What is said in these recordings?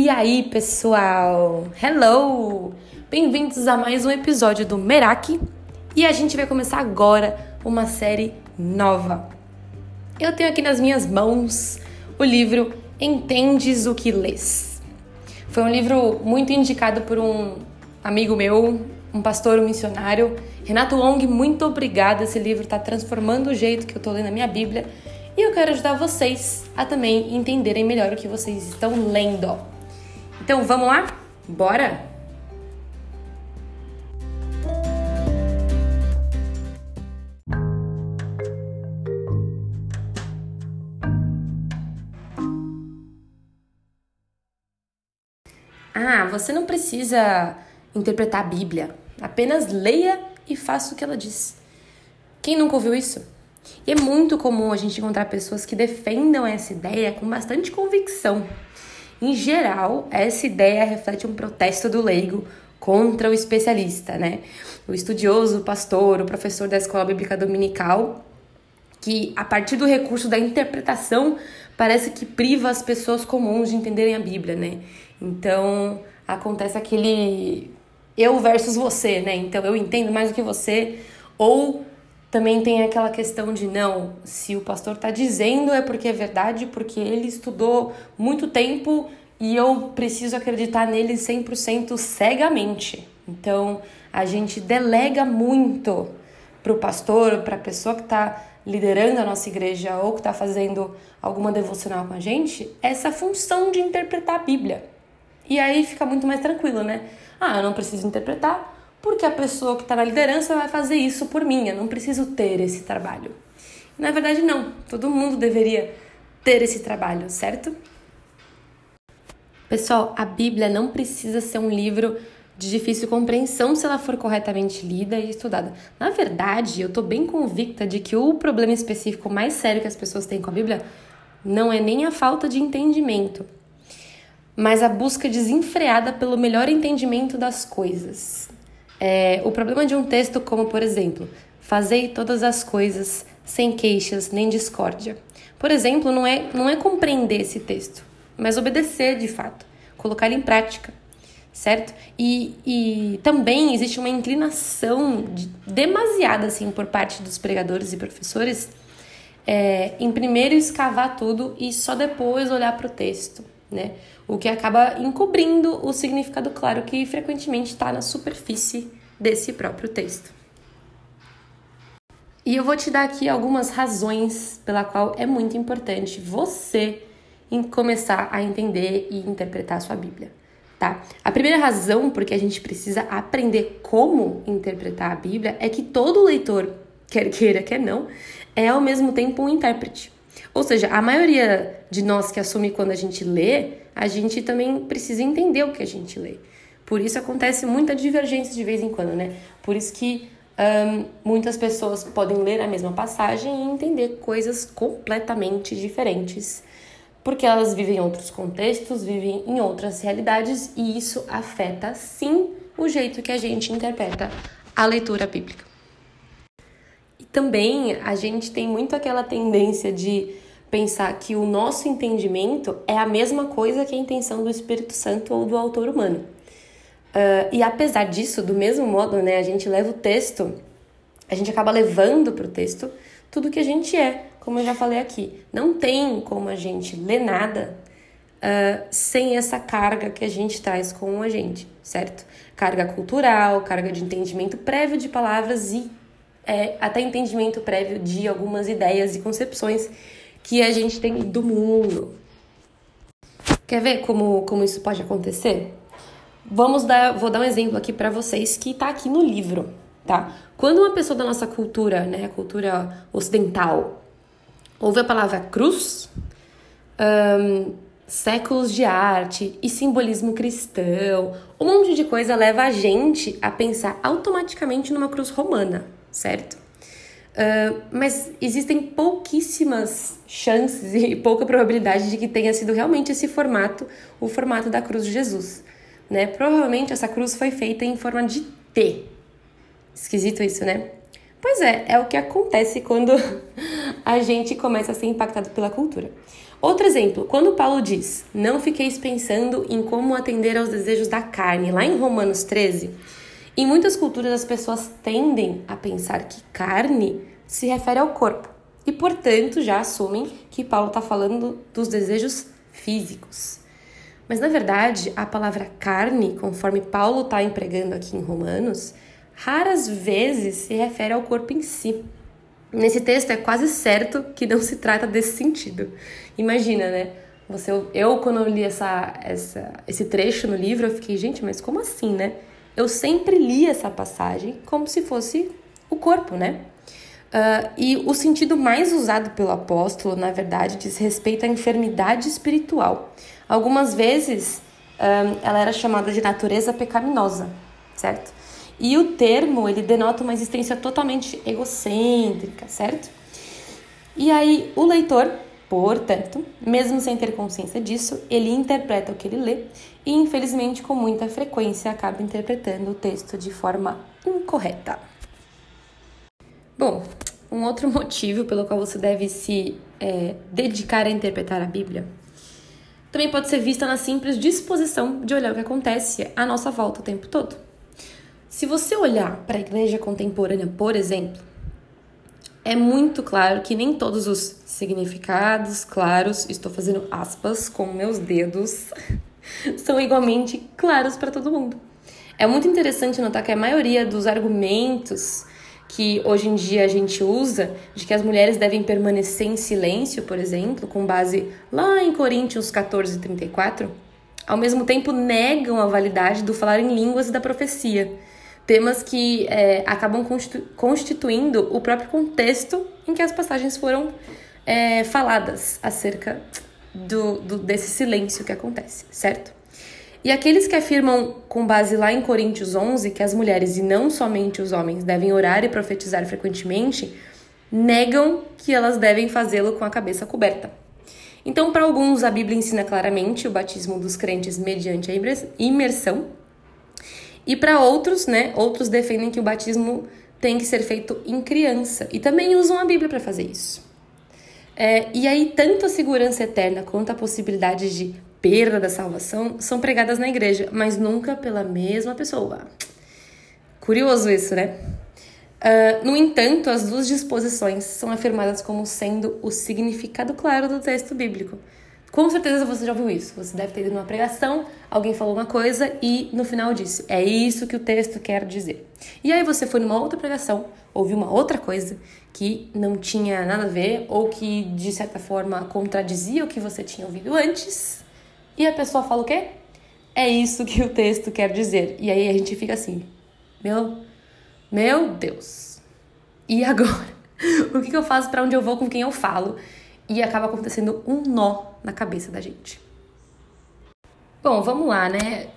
E aí, pessoal? Hello! Bem-vindos a mais um episódio do Meraki. E a gente vai começar agora uma série nova. Eu tenho aqui nas minhas mãos o livro Entendes o que lês. Foi um livro muito indicado por um amigo meu, um pastor, um missionário. Renato Long, muito obrigada. Esse livro está transformando o jeito que eu estou lendo a minha Bíblia. E eu quero ajudar vocês a também entenderem melhor o que vocês estão lendo. Então vamos lá? Bora? Ah, você não precisa interpretar a Bíblia. Apenas leia e faça o que ela diz. Quem nunca ouviu isso? E é muito comum a gente encontrar pessoas que defendam essa ideia com bastante convicção. Em geral, essa ideia reflete um protesto do leigo contra o especialista, né? O estudioso, o pastor, o professor da escola bíblica dominical, que a partir do recurso da interpretação parece que priva as pessoas comuns de entenderem a Bíblia, né? Então acontece aquele eu versus você, né? Então eu entendo mais do que você, ou também tem aquela questão de não, se o pastor está dizendo é porque é verdade, porque ele estudou muito tempo e eu preciso acreditar nele 100% cegamente. Então, a gente delega muito para o pastor, para a pessoa que está liderando a nossa igreja ou que está fazendo alguma devocional com a gente, essa função de interpretar a Bíblia. E aí fica muito mais tranquilo, né? Ah, eu não preciso interpretar, porque a pessoa que está na liderança vai fazer isso por mim, eu não preciso ter esse trabalho. Na verdade, não, todo mundo deveria ter esse trabalho, certo? Pessoal, a Bíblia não precisa ser um livro de difícil compreensão se ela for corretamente lida e estudada. Na verdade, eu estou bem convicta de que o problema específico mais sério que as pessoas têm com a Bíblia não é nem a falta de entendimento, mas a busca desenfreada pelo melhor entendimento das coisas. É, o problema de um texto como, por exemplo, fazei todas as coisas sem queixas nem discórdia. Por exemplo, não é, não é compreender esse texto, mas obedecer de fato, colocar ele em prática, certo? E, e também existe uma inclinação de, demasiada assim por parte dos pregadores e professores é, em primeiro escavar tudo e só depois olhar para o texto, né? O que acaba encobrindo o significado claro que frequentemente está na superfície desse próprio texto. E eu vou te dar aqui algumas razões pela qual é muito importante você começar a entender e interpretar a sua Bíblia, tá? A primeira razão porque a gente precisa aprender como interpretar a Bíblia é que todo leitor, quer queira, quer não, é ao mesmo tempo um intérprete. Ou seja, a maioria de nós que assume quando a gente lê, a gente também precisa entender o que a gente lê. Por isso acontece muita divergência de vez em quando, né? Por isso que um, muitas pessoas podem ler a mesma passagem e entender coisas completamente diferentes, porque elas vivem em outros contextos, vivem em outras realidades e isso afeta sim o jeito que a gente interpreta a leitura bíblica. E também a gente tem muito aquela tendência de pensar que o nosso entendimento é a mesma coisa que a intenção do Espírito Santo ou do autor humano. Uh, e apesar disso, do mesmo modo, né, a gente leva o texto, a gente acaba levando para o texto tudo que a gente é, como eu já falei aqui. Não tem como a gente ler nada uh, sem essa carga que a gente traz com a gente, certo? Carga cultural, carga de entendimento prévio de palavras e é, até entendimento prévio de algumas ideias e concepções que a gente tem do mundo. Quer ver como, como isso pode acontecer? Vamos dar, vou dar um exemplo aqui para vocês que está aqui no livro, tá? Quando uma pessoa da nossa cultura, né, cultura ocidental, ouve a palavra cruz, um, séculos de arte e simbolismo cristão, um monte de coisa leva a gente a pensar automaticamente numa cruz romana, certo? Uh, mas existem pouquíssimas chances e pouca probabilidade de que tenha sido realmente esse formato, o formato da cruz de Jesus. Né? Provavelmente essa cruz foi feita em forma de T. Esquisito isso, né? Pois é, é o que acontece quando a gente começa a ser impactado pela cultura. Outro exemplo, quando Paulo diz: Não fiqueis pensando em como atender aos desejos da carne, lá em Romanos 13, em muitas culturas as pessoas tendem a pensar que carne se refere ao corpo e, portanto, já assumem que Paulo está falando dos desejos físicos. Mas na verdade, a palavra carne, conforme Paulo está empregando aqui em Romanos, raras vezes se refere ao corpo em si. Nesse texto é quase certo que não se trata desse sentido. Imagina, né? Você, eu, quando eu li essa, essa, esse trecho no livro, eu fiquei, gente, mas como assim, né? Eu sempre li essa passagem como se fosse o corpo, né? Uh, e o sentido mais usado pelo apóstolo, na verdade, diz respeito à enfermidade espiritual. Algumas vezes ah, ela era chamada de natureza pecaminosa, certo? E o termo, ele denota uma existência totalmente egocêntrica, certo? E aí o leitor, portanto, mesmo sem ter consciência disso, ele interpreta o que ele lê e, infelizmente, com muita frequência, acaba interpretando o texto de forma incorreta. Bom, um outro motivo pelo qual você deve se é, dedicar a interpretar a Bíblia também pode ser vista na simples disposição de olhar o que acontece à nossa volta o tempo todo. Se você olhar para a igreja contemporânea, por exemplo, é muito claro que nem todos os significados claros, estou fazendo aspas com meus dedos, são igualmente claros para todo mundo. É muito interessante notar que a maioria dos argumentos que hoje em dia a gente usa, de que as mulheres devem permanecer em silêncio, por exemplo, com base lá em Coríntios 14, 34, ao mesmo tempo negam a validade do falar em línguas e da profecia temas que é, acabam constituindo o próprio contexto em que as passagens foram é, faladas acerca do, do, desse silêncio que acontece, certo? E aqueles que afirmam, com base lá em Coríntios 11, que as mulheres e não somente os homens devem orar e profetizar frequentemente, negam que elas devem fazê-lo com a cabeça coberta. Então, para alguns, a Bíblia ensina claramente o batismo dos crentes mediante a imersão, e para outros, né, outros defendem que o batismo tem que ser feito em criança e também usam a Bíblia para fazer isso. É, e aí, tanto a segurança eterna quanto a possibilidade de perda da salvação são pregadas na igreja, mas nunca pela mesma pessoa. Curioso isso, né? Uh, no entanto, as duas disposições são afirmadas como sendo o significado claro do texto bíblico. Com certeza você já ouviu isso. Você deve ter ido numa pregação, alguém falou uma coisa e no final disse: É isso que o texto quer dizer. E aí você foi numa outra pregação, ouviu uma outra coisa que não tinha nada a ver ou que de certa forma contradizia o que você tinha ouvido antes. E a pessoa fala o quê? É isso que o texto quer dizer. E aí a gente fica assim: Meu, meu Deus. E agora? O que, eu faço para onde eu vou com quem eu falo? e acaba acontecendo um nó na cabeça da gente. Bom, vamos lá, né?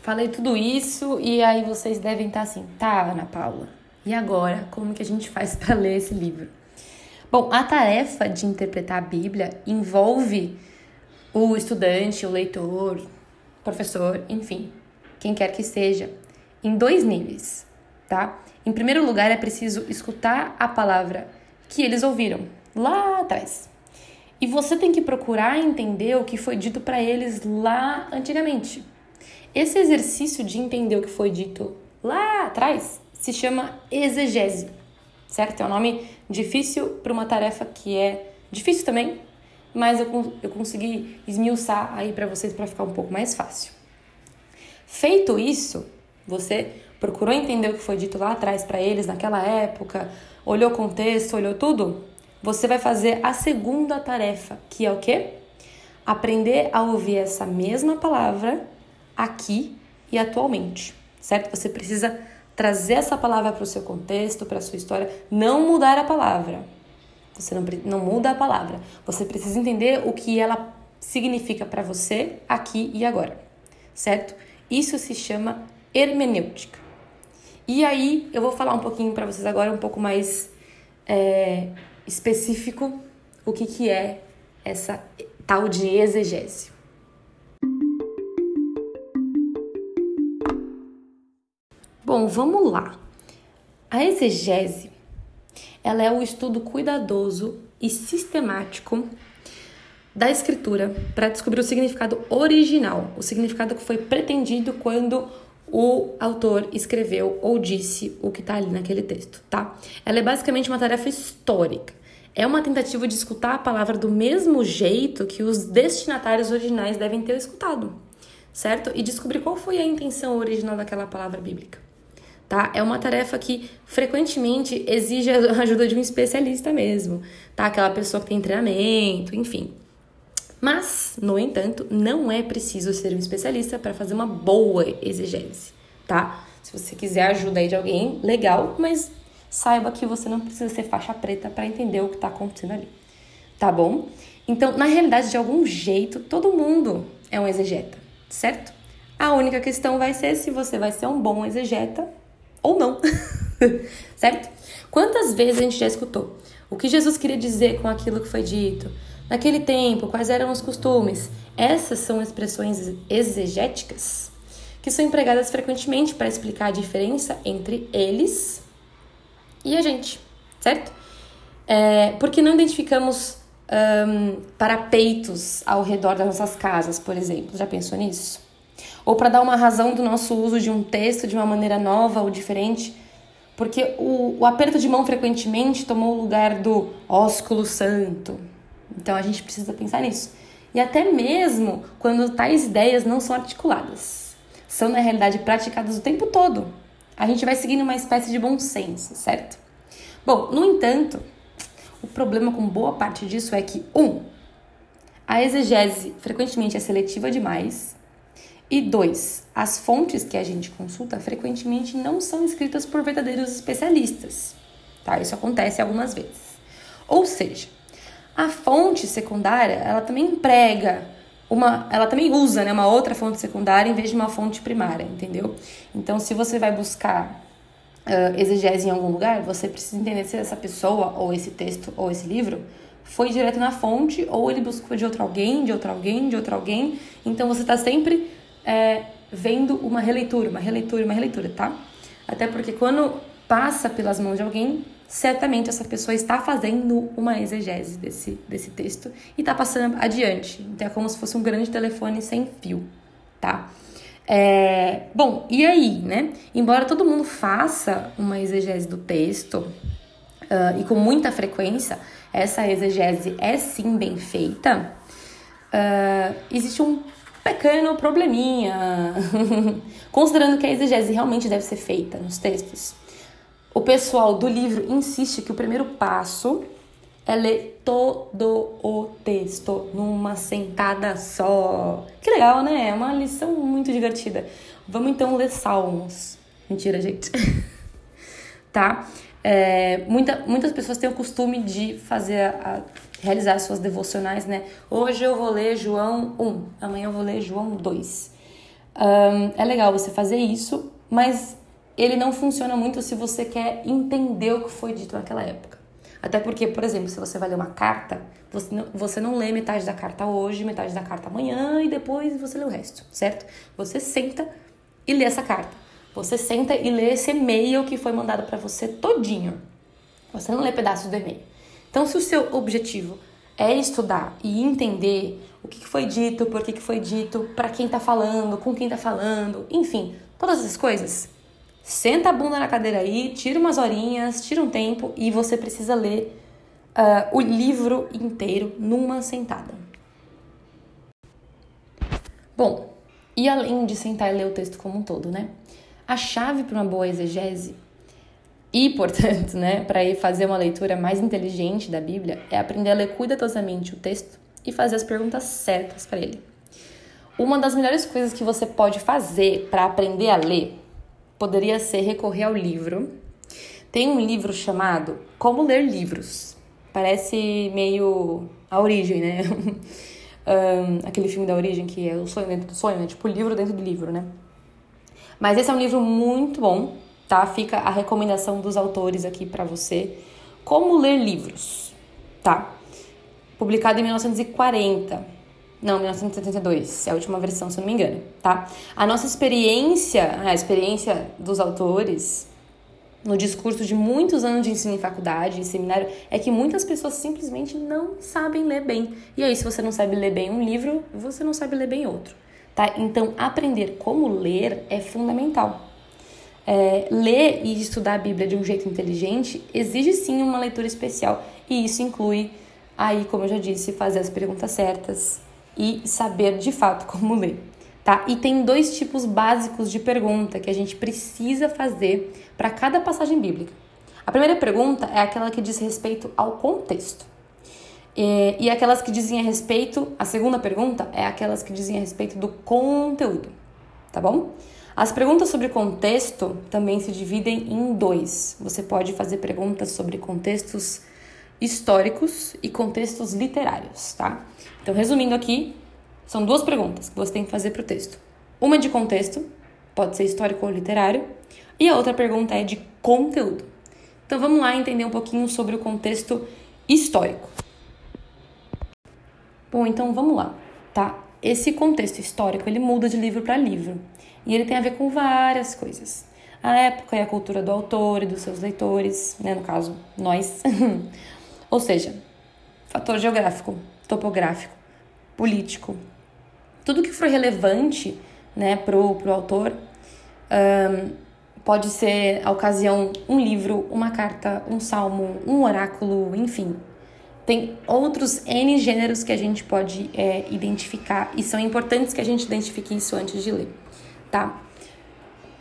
Falei tudo isso e aí vocês devem estar assim, tá, Ana Paula, e agora como que a gente faz para ler esse livro? Bom, a tarefa de interpretar a Bíblia envolve o estudante, o leitor, professor, enfim, quem quer que seja, em dois níveis, tá? Em primeiro lugar, é preciso escutar a palavra que eles ouviram lá atrás. E você tem que procurar entender o que foi dito para eles lá antigamente. Esse exercício de entender o que foi dito lá atrás se chama exegese, certo? É um nome difícil para uma tarefa que é difícil também, mas eu, eu consegui esmiuçar aí para vocês para ficar um pouco mais fácil. Feito isso, você procurou entender o que foi dito lá atrás para eles naquela época, olhou o contexto, olhou tudo? você vai fazer a segunda tarefa, que é o quê? Aprender a ouvir essa mesma palavra aqui e atualmente, certo? Você precisa trazer essa palavra para o seu contexto, para a sua história, não mudar a palavra. Você não, não muda a palavra. Você precisa entender o que ela significa para você aqui e agora, certo? Isso se chama hermenêutica. E aí eu vou falar um pouquinho para vocês agora, um pouco mais é, específico o que, que é essa tal de exegese. Bom, vamos lá. A exegese ela é o estudo cuidadoso e sistemático da escritura para descobrir o significado original, o significado que foi pretendido quando o autor escreveu ou disse o que está ali naquele texto, tá? Ela é basicamente uma tarefa histórica. É uma tentativa de escutar a palavra do mesmo jeito que os destinatários originais devem ter escutado, certo? E descobrir qual foi a intenção original daquela palavra bíblica. Tá? É uma tarefa que frequentemente exige a ajuda de um especialista mesmo, tá? Aquela pessoa que tem treinamento, enfim. Mas, no entanto, não é preciso ser um especialista para fazer uma boa exegese, tá? Se você quiser ajuda aí de alguém, legal, mas saiba que você não precisa ser faixa preta para entender o que está acontecendo ali, tá bom? Então, na realidade, de algum jeito, todo mundo é um exegeta, certo? A única questão vai ser se você vai ser um bom exegeta ou não, certo? Quantas vezes a gente já escutou o que Jesus queria dizer com aquilo que foi dito? Naquele tempo, quais eram os costumes? Essas são expressões exegéticas que são empregadas frequentemente para explicar a diferença entre eles e a gente, certo? É, porque não identificamos um, parapeitos ao redor das nossas casas, por exemplo. Já pensou nisso? Ou para dar uma razão do nosso uso de um texto de uma maneira nova ou diferente? Porque o, o aperto de mão frequentemente tomou o lugar do ósculo santo, então a gente precisa pensar nisso. E até mesmo quando tais ideias não são articuladas, são na realidade praticadas o tempo todo. A gente vai seguindo uma espécie de bom senso, certo? Bom, no entanto, o problema com boa parte disso é que, um, a exegese frequentemente é seletiva demais, e dois, as fontes que a gente consulta frequentemente não são escritas por verdadeiros especialistas, tá? Isso acontece algumas vezes. Ou seja, a fonte secundária, ela também emprega uma, ela também usa, né, uma outra fonte secundária em vez de uma fonte primária, entendeu? Então, se você vai buscar uh, exegese em algum lugar, você precisa entender se essa pessoa, ou esse texto, ou esse livro, foi direto na fonte, ou ele buscou de outro alguém, de outro alguém, de outro alguém. Então, você está sempre é, vendo uma releitura, uma releitura, uma releitura, tá? Até porque quando passa pelas mãos de alguém, certamente essa pessoa está fazendo uma exegese desse, desse texto e está passando adiante. Então é como se fosse um grande telefone sem fio, tá? É, bom, e aí, né? Embora todo mundo faça uma exegese do texto, uh, e com muita frequência, essa exegese é sim bem feita, uh, existe um pequeno probleminha, considerando que a exegese realmente deve ser feita nos textos. O pessoal do livro insiste que o primeiro passo é ler todo o texto numa sentada só. Que legal, né? É uma lição muito divertida. Vamos então ler Salmos. Mentira, gente. tá? É, muita, muitas pessoas têm o costume de fazer a, a, realizar suas devocionais, né? Hoje eu vou ler João 1, amanhã eu vou ler João 2. Um, é legal você fazer isso, mas ele não funciona muito se você quer entender o que foi dito naquela época. Até porque, por exemplo, se você vai ler uma carta, você não, você não lê metade da carta hoje, metade da carta amanhã e depois você lê o resto, certo? Você senta e lê essa carta. Você senta e lê esse e-mail que foi mandado para você todinho. Você não lê pedaços do e-mail. Então, se o seu objetivo é estudar e entender o que foi dito, por que foi dito, para quem está falando, com quem está falando, enfim, todas essas coisas, Senta a bunda na cadeira aí, tira umas horinhas, tira um tempo e você precisa ler uh, o livro inteiro numa sentada. Bom, e além de sentar e ler o texto como um todo, né? A chave para uma boa exegese e, portanto, né, para ir fazer uma leitura mais inteligente da Bíblia é aprender a ler cuidadosamente o texto e fazer as perguntas certas para ele. Uma das melhores coisas que você pode fazer para aprender a ler poderia ser recorrer ao livro. Tem um livro chamado Como Ler Livros. Parece meio a origem, né? um, aquele filme da origem que é o sonho dentro do sonho, né? Tipo, livro dentro do livro, né? Mas esse é um livro muito bom, tá? Fica a recomendação dos autores aqui para você. Como Ler Livros, tá? Publicado em 1940 não, 1972, é a última versão, se não me engano, tá? A nossa experiência, a experiência dos autores, no discurso de muitos anos de ensino em faculdade, em seminário, é que muitas pessoas simplesmente não sabem ler bem. E aí, se você não sabe ler bem um livro, você não sabe ler bem outro. Tá? Então, aprender como ler é fundamental. É, ler e estudar a Bíblia de um jeito inteligente exige sim uma leitura especial, e isso inclui, aí, como eu já disse, fazer as perguntas certas e saber de fato como ler tá? E tem dois tipos básicos de pergunta que a gente precisa fazer para cada passagem bíblica. A primeira pergunta é aquela que diz respeito ao contexto. E, e aquelas que dizem a respeito, a segunda pergunta é aquelas que dizem a respeito do conteúdo, tá bom? As perguntas sobre contexto também se dividem em dois. Você pode fazer perguntas sobre contextos históricos e contextos literários, tá? Então, resumindo aqui, são duas perguntas que você tem que fazer para o texto. Uma de contexto, pode ser histórico ou literário, e a outra pergunta é de conteúdo. Então vamos lá entender um pouquinho sobre o contexto histórico. Bom, então vamos lá, tá? Esse contexto histórico ele muda de livro para livro e ele tem a ver com várias coisas. A época e a cultura do autor e dos seus leitores, né, no caso, nós. Ou seja, fator geográfico, topográfico, político, tudo que for relevante né, pro, pro autor. Um, pode ser a ocasião um livro, uma carta, um salmo, um oráculo, enfim. Tem outros N gêneros que a gente pode é, identificar e são importantes que a gente identifique isso antes de ler, tá?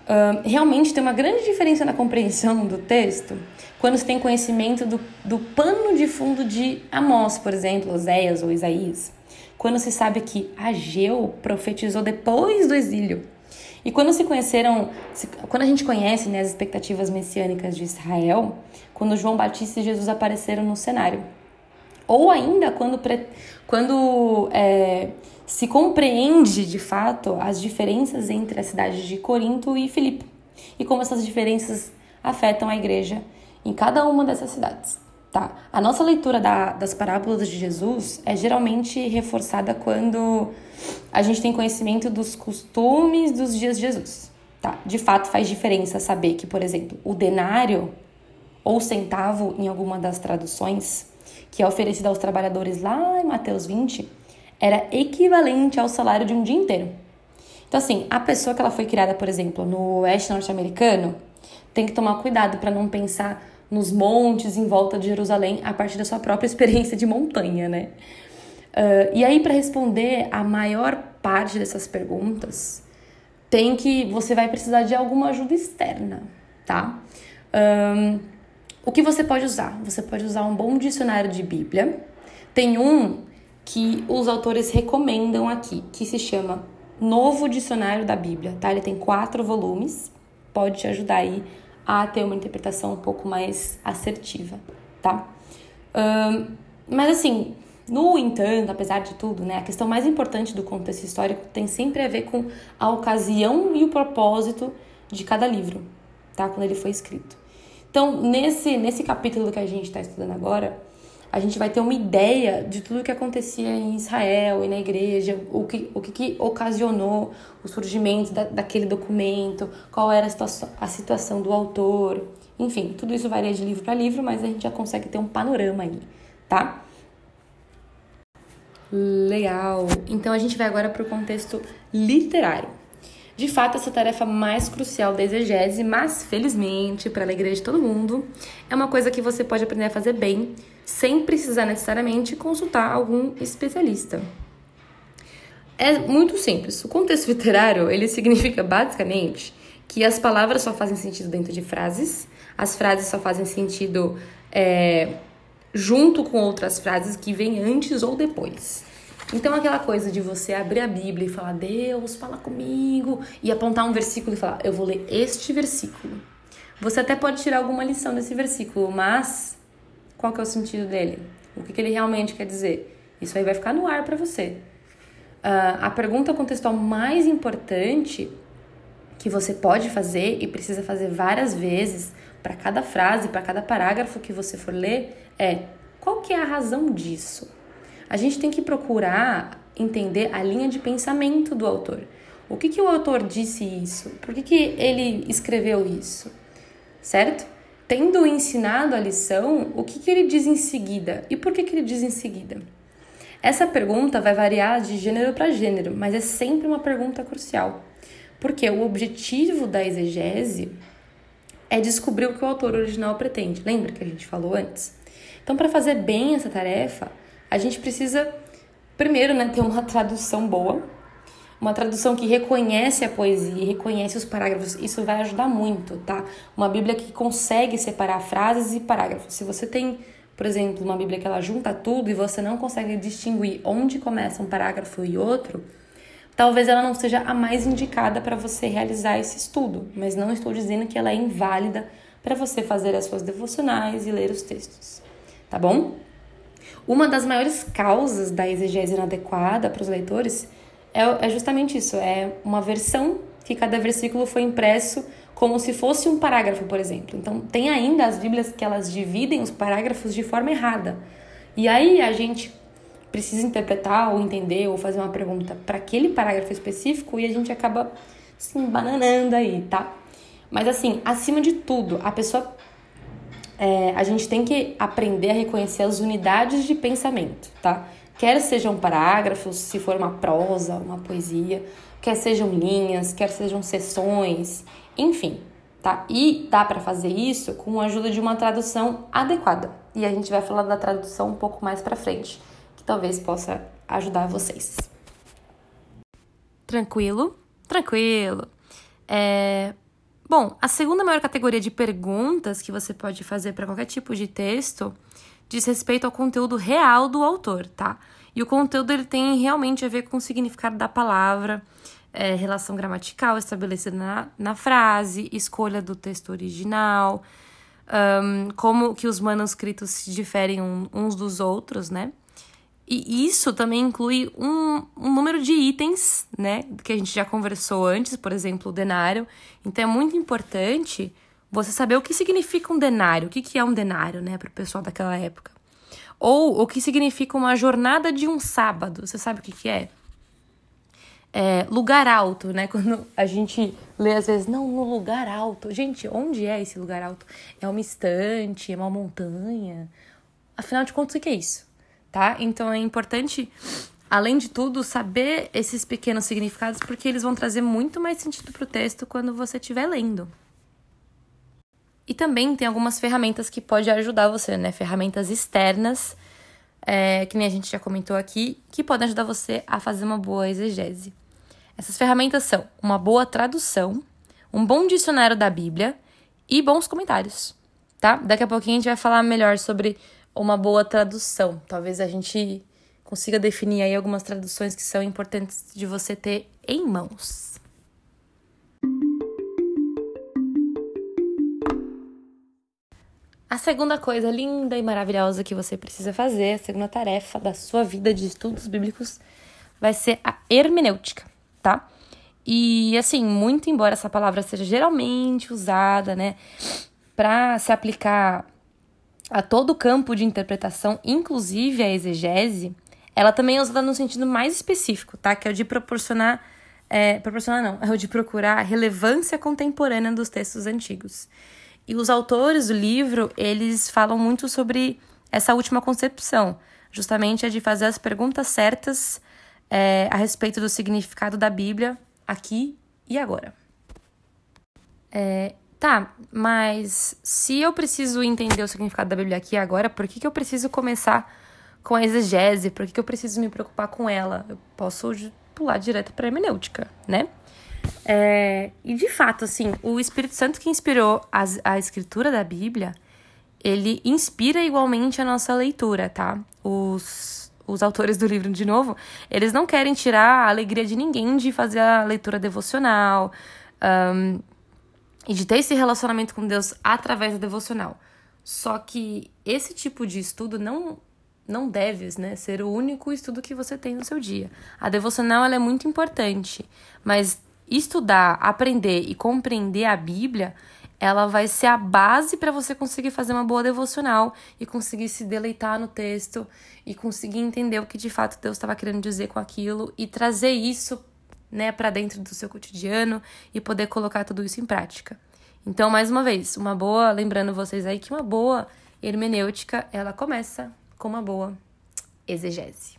Um, realmente tem uma grande diferença na compreensão do texto quando você tem conhecimento do, do pano de fundo de Amós, por exemplo, Oséias ou Isaías quando se sabe que Ageu profetizou depois do exílio. E quando se conheceram, quando a gente conhece né, as expectativas messiânicas de Israel, quando João Batista e Jesus apareceram no cenário. Ou ainda quando, quando é, se compreende de fato as diferenças entre a cidade de Corinto e Filipe. E como essas diferenças afetam a igreja em cada uma dessas cidades. Tá? A nossa leitura da, das parábolas de Jesus é geralmente reforçada quando a gente tem conhecimento dos costumes dos dias de Jesus. Tá? De fato, faz diferença saber que, por exemplo, o denário ou centavo, em alguma das traduções, que é oferecido aos trabalhadores lá em Mateus 20, era equivalente ao salário de um dia inteiro. Então, assim, a pessoa que ela foi criada, por exemplo, no oeste norte-americano, tem que tomar cuidado para não pensar nos montes em volta de Jerusalém a partir da sua própria experiência de montanha, né? Uh, e aí, para responder a maior parte dessas perguntas, tem que você vai precisar de alguma ajuda externa, tá? Um, o que você pode usar? Você pode usar um bom dicionário de Bíblia. Tem um que os autores recomendam aqui, que se chama Novo Dicionário da Bíblia, tá? Ele tem quatro volumes, pode te ajudar aí a ter uma interpretação um pouco mais assertiva, tá? Um, mas assim, no entanto, apesar de tudo, né, a questão mais importante do contexto histórico tem sempre a ver com a ocasião e o propósito de cada livro, tá? Quando ele foi escrito. Então, nesse, nesse capítulo que a gente está estudando agora, a gente vai ter uma ideia de tudo o que acontecia em Israel e na igreja, o que, o que, que ocasionou o surgimento da, daquele documento, qual era a situação, a situação do autor, enfim, tudo isso varia de livro para livro, mas a gente já consegue ter um panorama aí, tá? Legal! Então a gente vai agora para o contexto literário. De fato, essa tarefa mais crucial da exegese, mas felizmente, para a alegria de todo mundo, é uma coisa que você pode aprender a fazer bem, sem precisar necessariamente consultar algum especialista. É muito simples. O contexto literário, ele significa basicamente que as palavras só fazem sentido dentro de frases, as frases só fazem sentido é, junto com outras frases que vêm antes ou depois. Então, aquela coisa de você abrir a Bíblia e falar, Deus, fala comigo, e apontar um versículo e falar, eu vou ler este versículo. Você até pode tirar alguma lição desse versículo, mas qual que é o sentido dele? O que, que ele realmente quer dizer? Isso aí vai ficar no ar para você. Uh, a pergunta contextual mais importante que você pode fazer e precisa fazer várias vezes para cada frase, para cada parágrafo que você for ler é: qual que é a razão disso? a gente tem que procurar entender a linha de pensamento do autor. O que, que o autor disse isso? Por que, que ele escreveu isso? Certo? Tendo ensinado a lição, o que, que ele diz em seguida? E por que, que ele diz em seguida? Essa pergunta vai variar de gênero para gênero, mas é sempre uma pergunta crucial. Porque o objetivo da exegese é descobrir o que o autor original pretende. Lembra que a gente falou antes? Então, para fazer bem essa tarefa, a gente precisa, primeiro, né, ter uma tradução boa, uma tradução que reconhece a poesia, reconhece os parágrafos. Isso vai ajudar muito, tá? Uma Bíblia que consegue separar frases e parágrafos. Se você tem, por exemplo, uma Bíblia que ela junta tudo e você não consegue distinguir onde começa um parágrafo e outro, talvez ela não seja a mais indicada para você realizar esse estudo, mas não estou dizendo que ela é inválida para você fazer as suas devocionais e ler os textos, tá bom? Uma das maiores causas da exegese inadequada para os leitores é, é justamente isso: é uma versão que cada versículo foi impresso como se fosse um parágrafo, por exemplo. Então, tem ainda as Bíblias que elas dividem os parágrafos de forma errada. E aí a gente precisa interpretar ou entender ou fazer uma pergunta para aquele parágrafo específico e a gente acaba se embananando aí, tá? Mas assim, acima de tudo, a pessoa. É, a gente tem que aprender a reconhecer as unidades de pensamento, tá? Quer sejam parágrafos, se for uma prosa, uma poesia, quer sejam linhas, quer sejam sessões, enfim, tá? E dá para fazer isso com a ajuda de uma tradução adequada. E a gente vai falar da tradução um pouco mais para frente talvez possa ajudar vocês. Tranquilo? Tranquilo. É... Bom, a segunda maior categoria de perguntas que você pode fazer para qualquer tipo de texto diz respeito ao conteúdo real do autor, tá? E o conteúdo ele tem realmente a ver com o significado da palavra, é, relação gramatical estabelecida na, na frase, escolha do texto original, um, como que os manuscritos se diferem uns dos outros, né? E isso também inclui um, um, número de itens, né? Que a gente já conversou antes, por exemplo, o denário. Então é muito importante você saber o que significa um denário, o que, é um denário, né, para o pessoal daquela época. Ou o que significa uma jornada de um sábado. Você sabe o que, que é? é? Lugar alto, né? Quando a gente lê às vezes, não, no lugar alto. Gente, onde é esse lugar alto? É uma estante? É uma montanha? Afinal de contas, o que é isso? tá? Então é importante, além de tudo, saber esses pequenos significados, porque eles vão trazer muito mais sentido para o texto quando você estiver lendo. E também tem algumas ferramentas que podem ajudar você, né? Ferramentas externas, é, que nem a gente já comentou aqui, que podem ajudar você a fazer uma boa exegese. Essas ferramentas são uma boa tradução, um bom dicionário da Bíblia e bons comentários, tá? Daqui a pouquinho a gente vai falar melhor sobre uma boa tradução. Talvez a gente consiga definir aí algumas traduções que são importantes de você ter em mãos. A segunda coisa linda e maravilhosa que você precisa fazer, a segunda tarefa da sua vida de estudos bíblicos, vai ser a hermenêutica, tá? E assim, muito embora essa palavra seja geralmente usada, né, para se aplicar a todo o campo de interpretação, inclusive a exegese, ela também é usada no sentido mais específico, tá? Que é o de proporcionar. É, proporcionar não, é o de procurar relevância contemporânea dos textos antigos. E os autores do livro, eles falam muito sobre essa última concepção, justamente a de fazer as perguntas certas é, a respeito do significado da Bíblia aqui e agora. É, Tá, mas se eu preciso entender o significado da Bíblia aqui agora, por que, que eu preciso começar com a exegese? Por que, que eu preciso me preocupar com ela? Eu posso pular direto para a hermenêutica, né? É, e de fato, assim, o Espírito Santo que inspirou a, a escritura da Bíblia, ele inspira igualmente a nossa leitura, tá? Os, os autores do livro, de novo, eles não querem tirar a alegria de ninguém de fazer a leitura devocional. Um, e de ter esse relacionamento com Deus através da devocional. Só que esse tipo de estudo não não deve né, ser o único estudo que você tem no seu dia. A devocional ela é muito importante, mas estudar, aprender e compreender a Bíblia, ela vai ser a base para você conseguir fazer uma boa devocional e conseguir se deleitar no texto e conseguir entender o que de fato Deus estava querendo dizer com aquilo e trazer isso né, para dentro do seu cotidiano e poder colocar tudo isso em prática. Então, mais uma vez, uma boa, lembrando vocês aí que uma boa hermenêutica, ela começa com uma boa exegese.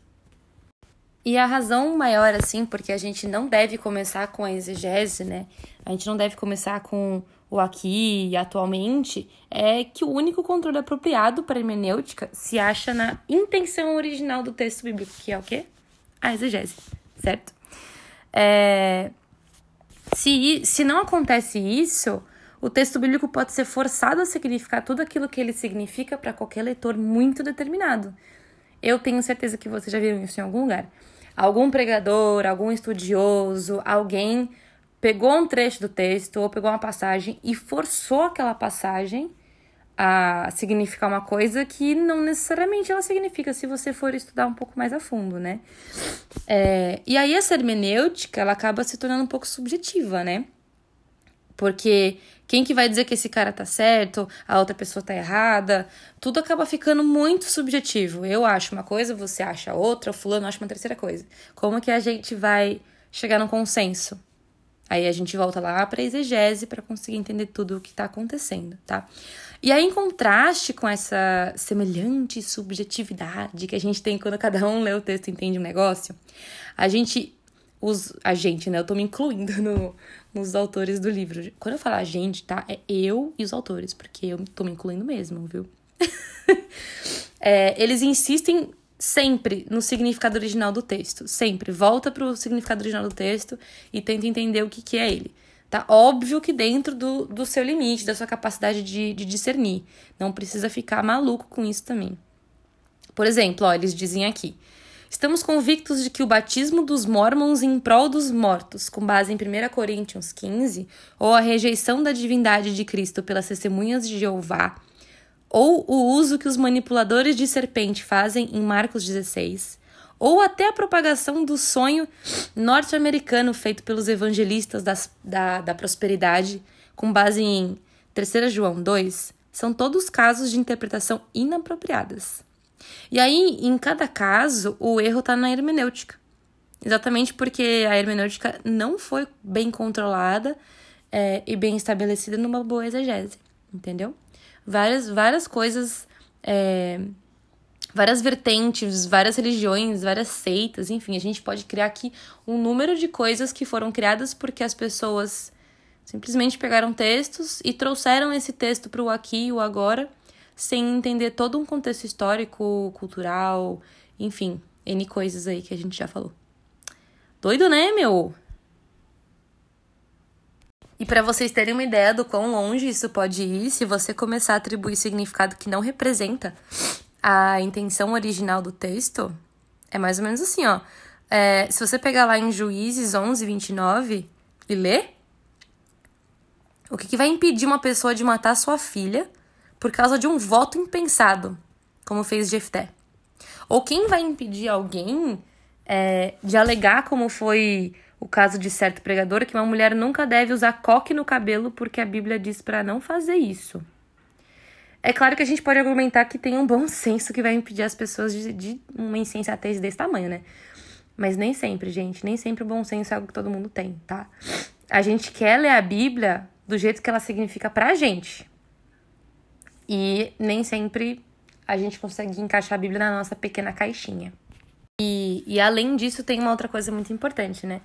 E a razão maior, assim, porque a gente não deve começar com a exegese, né? A gente não deve começar com o aqui e atualmente, é que o único controle apropriado para a hermenêutica se acha na intenção original do texto bíblico, que é o quê? A exegese, certo? É... Se, se não acontece isso, o texto bíblico pode ser forçado a significar tudo aquilo que ele significa para qualquer leitor muito determinado. Eu tenho certeza que vocês já viram isso em algum lugar. Algum pregador, algum estudioso, alguém pegou um trecho do texto ou pegou uma passagem e forçou aquela passagem a significar uma coisa que não necessariamente ela significa se você for estudar um pouco mais a fundo, né? É, e aí essa hermenêutica ela acaba se tornando um pouco subjetiva, né? Porque quem que vai dizer que esse cara tá certo, a outra pessoa tá errada? Tudo acaba ficando muito subjetivo. Eu acho uma coisa, você acha outra, o fulano acha uma terceira coisa. Como que a gente vai chegar num consenso? Aí a gente volta lá para exegese para conseguir entender tudo o que está acontecendo, tá? E aí, em contraste com essa semelhante subjetividade que a gente tem quando cada um lê o texto e entende um negócio, a gente. Os, a gente, né? Eu tô me incluindo no, nos autores do livro. Quando eu falo a gente, tá? É eu e os autores, porque eu tô me incluindo mesmo, viu? é, eles insistem sempre no significado original do texto. Sempre. Volta para o significado original do texto e tenta entender o que, que é ele. Tá óbvio que dentro do, do seu limite, da sua capacidade de, de discernir. Não precisa ficar maluco com isso também. Por exemplo, ó, eles dizem aqui. Estamos convictos de que o batismo dos mormons em prol dos mortos, com base em 1 Coríntios 15, ou a rejeição da divindade de Cristo pelas testemunhas de Jeová, ou o uso que os manipuladores de serpente fazem em Marcos 16, ou até a propagação do sonho norte-americano feito pelos evangelistas das, da, da prosperidade, com base em 3 João 2, são todos casos de interpretação inapropriadas. E aí, em cada caso, o erro está na hermenêutica. Exatamente porque a hermenêutica não foi bem controlada é, e bem estabelecida numa boa exegese, entendeu? várias, várias coisas, é, várias vertentes, várias religiões, várias seitas, enfim, a gente pode criar aqui um número de coisas que foram criadas porque as pessoas simplesmente pegaram textos e trouxeram esse texto para o aqui e o agora, sem entender todo um contexto histórico, cultural, enfim, N coisas aí que a gente já falou. Doido, né, meu? E para vocês terem uma ideia do quão longe isso pode ir, se você começar a atribuir significado que não representa a intenção original do texto, é mais ou menos assim, ó. É, se você pegar lá em Juízes 11, 29 e ler, o que, que vai impedir uma pessoa de matar sua filha por causa de um voto impensado, como fez Jefté? Ou quem vai impedir alguém é, de alegar como foi o caso de certo pregador que uma mulher nunca deve usar coque no cabelo porque a Bíblia diz para não fazer isso. É claro que a gente pode argumentar que tem um bom senso que vai impedir as pessoas de, de uma insensatez desse tamanho, né? Mas nem sempre, gente. Nem sempre o bom senso é algo que todo mundo tem, tá? A gente quer ler a Bíblia do jeito que ela significa pra gente. E nem sempre a gente consegue encaixar a Bíblia na nossa pequena caixinha. E, e além disso, tem uma outra coisa muito importante, né?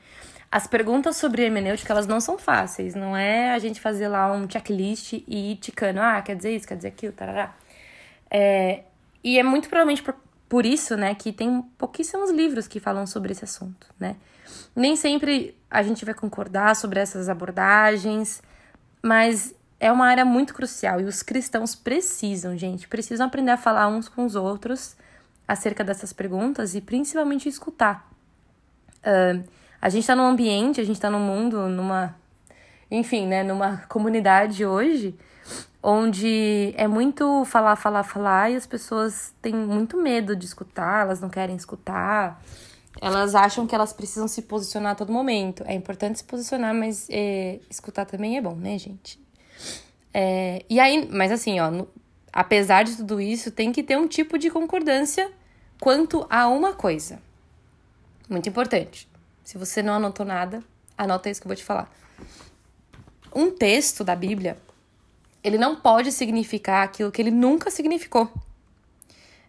As perguntas sobre hermenêutica, elas não são fáceis. Não é a gente fazer lá um checklist e ir ticando. Ah, quer dizer isso, quer dizer aquilo, tarará. É, e é muito provavelmente por, por isso, né, que tem pouquíssimos livros que falam sobre esse assunto, né? Nem sempre a gente vai concordar sobre essas abordagens, mas é uma área muito crucial e os cristãos precisam, gente, precisam aprender a falar uns com os outros acerca dessas perguntas e principalmente escutar. Uh, a gente está num ambiente, a gente está num mundo, numa. Enfim, né, numa comunidade hoje onde é muito falar, falar, falar e as pessoas têm muito medo de escutar, elas não querem escutar, elas acham que elas precisam se posicionar a todo momento. É importante se posicionar, mas é, escutar também é bom, né, gente? É, e aí, mas assim, ó, no, apesar de tudo isso, tem que ter um tipo de concordância quanto a uma coisa. Muito importante. Se você não anotou nada, anota isso que eu vou te falar. Um texto da Bíblia, ele não pode significar aquilo que ele nunca significou.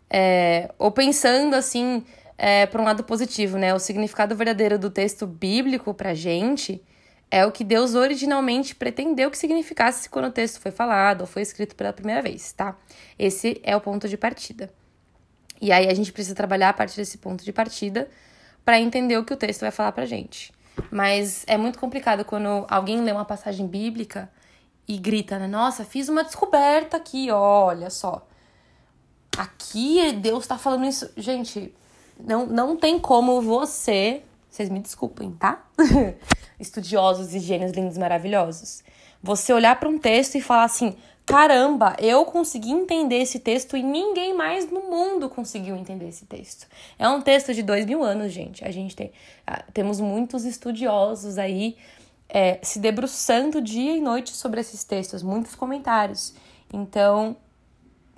É, ou pensando assim, é, por um lado positivo, né? O significado verdadeiro do texto bíblico pra gente é o que Deus originalmente pretendeu que significasse quando o texto foi falado ou foi escrito pela primeira vez, tá? Esse é o ponto de partida. E aí a gente precisa trabalhar a partir desse ponto de partida para entender o que o texto vai falar pra gente. Mas é muito complicado quando alguém lê uma passagem bíblica e grita, né? Nossa, fiz uma descoberta aqui, olha só. Aqui Deus tá falando isso. Gente, não, não tem como você. Vocês me desculpem, tá? Estudiosos e gênios lindos maravilhosos. Você olhar para um texto e falar assim: caramba, eu consegui entender esse texto e ninguém mais no mundo conseguiu entender esse texto. É um texto de dois mil anos, gente. A gente tem. Temos muitos estudiosos aí é, se debruçando dia e noite sobre esses textos, muitos comentários. Então,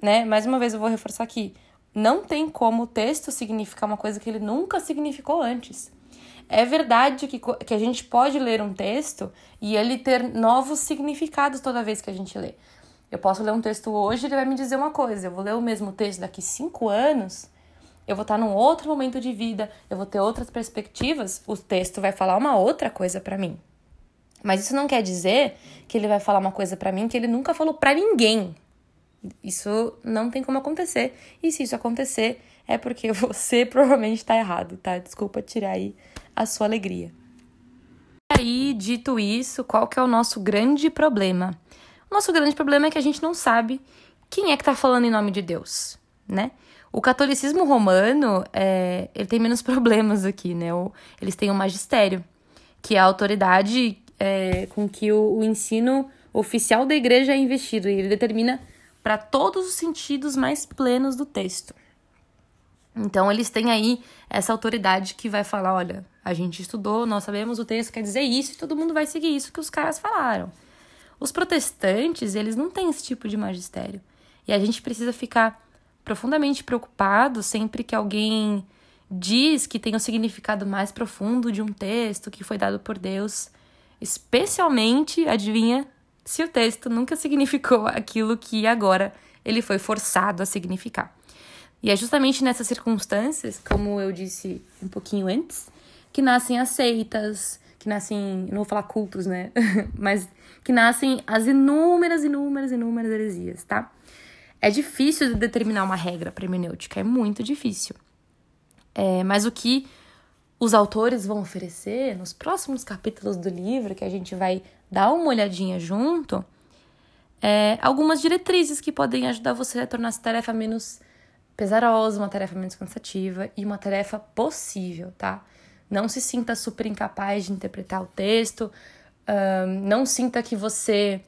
né, mais uma vez eu vou reforçar aqui: não tem como o texto significar uma coisa que ele nunca significou antes. É verdade que, que a gente pode ler um texto e ele ter novos significados toda vez que a gente lê. Eu posso ler um texto hoje e ele vai me dizer uma coisa. Eu vou ler o mesmo texto daqui cinco anos, eu vou estar num outro momento de vida, eu vou ter outras perspectivas, o texto vai falar uma outra coisa para mim. Mas isso não quer dizer que ele vai falar uma coisa para mim que ele nunca falou para ninguém. Isso não tem como acontecer. E se isso acontecer, é porque você provavelmente está errado, tá? Desculpa tirar aí a sua alegria. E aí, dito isso, qual que é o nosso grande problema? O nosso grande problema é que a gente não sabe quem é que está falando em nome de Deus, né? O catolicismo romano, é, ele tem menos problemas aqui, né? Eles têm o magistério, que é a autoridade é, com que o, o, ensino oficial da igreja é investido. E ele determina para todos os sentidos mais plenos do texto. Então, eles têm aí essa autoridade que vai falar: olha, a gente estudou, nós sabemos o texto quer dizer isso e todo mundo vai seguir isso que os caras falaram. Os protestantes, eles não têm esse tipo de magistério. E a gente precisa ficar profundamente preocupado sempre que alguém diz que tem um significado mais profundo de um texto que foi dado por Deus, especialmente, adivinha, se o texto nunca significou aquilo que agora ele foi forçado a significar. E é justamente nessas circunstâncias, como eu disse um pouquinho antes, que nascem as seitas, que nascem, não vou falar cultos, né? Mas que nascem as inúmeras, inúmeras, inúmeras heresias, tá? É difícil de determinar uma regra para hermenêutica, é muito difícil. É, mas o que os autores vão oferecer nos próximos capítulos do livro, que a gente vai dar uma olhadinha junto, é algumas diretrizes que podem ajudar você a tornar essa tarefa menos pesarosa, uma tarefa menos cansativa e uma tarefa possível, tá? Não se sinta super incapaz de interpretar o texto, não sinta que você,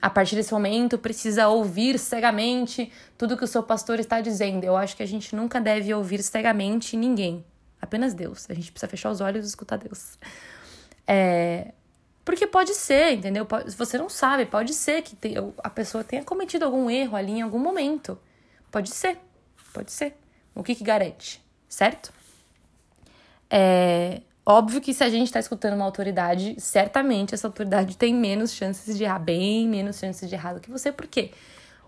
a partir desse momento, precisa ouvir cegamente tudo que o seu pastor está dizendo. Eu acho que a gente nunca deve ouvir cegamente ninguém, apenas Deus. A gente precisa fechar os olhos e escutar Deus. É, porque pode ser, entendeu? Você não sabe, pode ser que a pessoa tenha cometido algum erro ali em algum momento. Pode ser, pode ser. O que, que garante, certo? É óbvio que se a gente está escutando uma autoridade, certamente essa autoridade tem menos chances de errar, bem menos chances de errar do que você. Por quê?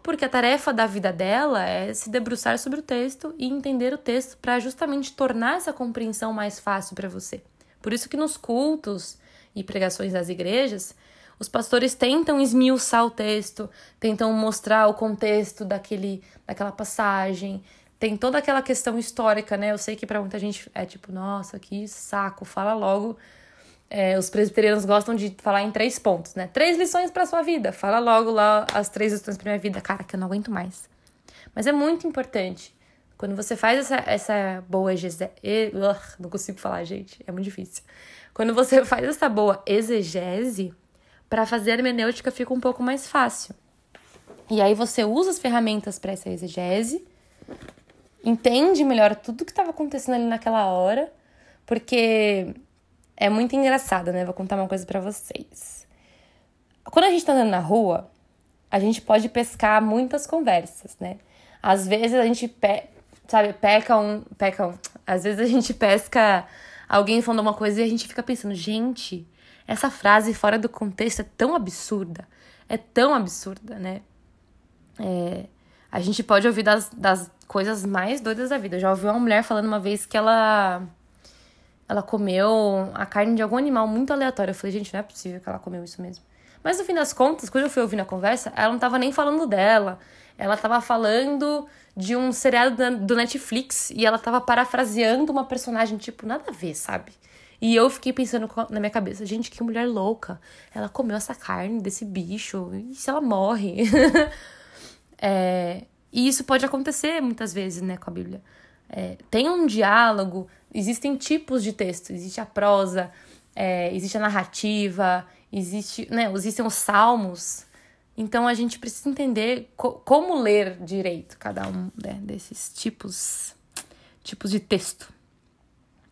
Porque a tarefa da vida dela é se debruçar sobre o texto e entender o texto para justamente tornar essa compreensão mais fácil para você. Por isso que nos cultos e pregações das igrejas, os pastores tentam esmiuçar o texto, tentam mostrar o contexto daquele, daquela passagem, tem toda aquela questão histórica, né? Eu sei que para muita gente é tipo, nossa, que saco, fala logo. É, os presbiterianos gostam de falar em três pontos, né? Três lições para sua vida. Fala logo lá as três lições para minha vida. Cara, que eu não aguento mais. Mas é muito importante. Quando você faz essa, essa boa exegese... Não consigo falar, gente. É muito difícil. Quando você faz essa boa exegese, para fazer a hermenêutica fica um pouco mais fácil. E aí você usa as ferramentas para essa exegese entende melhor tudo que estava acontecendo ali naquela hora, porque é muito engraçado, né? Vou contar uma coisa para vocês. Quando a gente tá andando na rua, a gente pode pescar muitas conversas, né? Às vezes a gente, pe sabe, peca um, peca um, às vezes a gente pesca alguém falando uma coisa e a gente fica pensando, gente, essa frase fora do contexto é tão absurda, é tão absurda, né? É, a gente pode ouvir das, das coisas mais doidas da vida. Eu já ouvi uma mulher falando uma vez que ela ela comeu a carne de algum animal muito aleatório. Eu falei, gente, não é possível que ela comeu isso mesmo. Mas no fim das contas, quando eu fui ouvir na conversa, ela não tava nem falando dela. Ela tava falando de um seriado do Netflix e ela tava parafraseando uma personagem, tipo, nada a ver, sabe? E eu fiquei pensando na minha cabeça, gente, que mulher louca. Ela comeu essa carne desse bicho, e se ela morre? é, e isso pode acontecer muitas vezes, né, com a Bíblia. É, tem um diálogo, existem tipos de texto, existe a prosa, é, existe a narrativa, existe, né, existem os salmos. Então a gente precisa entender co como ler direito cada um né, desses tipos, tipos de texto,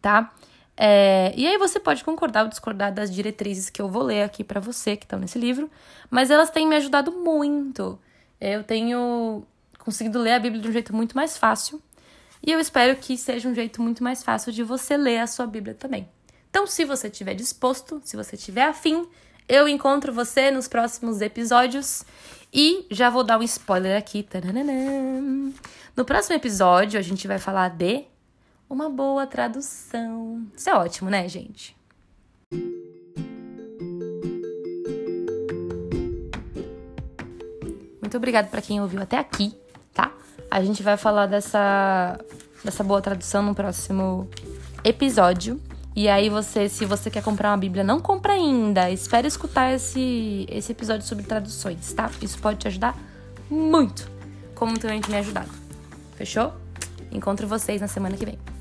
tá? É, e aí você pode concordar ou discordar das diretrizes que eu vou ler aqui para você que estão nesse livro, mas elas têm me ajudado muito. Eu tenho conseguido ler a Bíblia de um jeito muito mais fácil e eu espero que seja um jeito muito mais fácil de você ler a sua Bíblia também. Então, se você estiver disposto, se você estiver afim, eu encontro você nos próximos episódios e já vou dar um spoiler aqui. No próximo episódio, a gente vai falar de uma boa tradução. Isso é ótimo, né, gente? Muito obrigada para quem ouviu até aqui? A gente vai falar dessa, dessa boa tradução no próximo episódio. E aí você, se você quer comprar uma Bíblia, não compra ainda. Espere escutar esse, esse episódio sobre traduções, tá? Isso pode te ajudar muito, como também tem me ajudado. Fechou? Encontro vocês na semana que vem.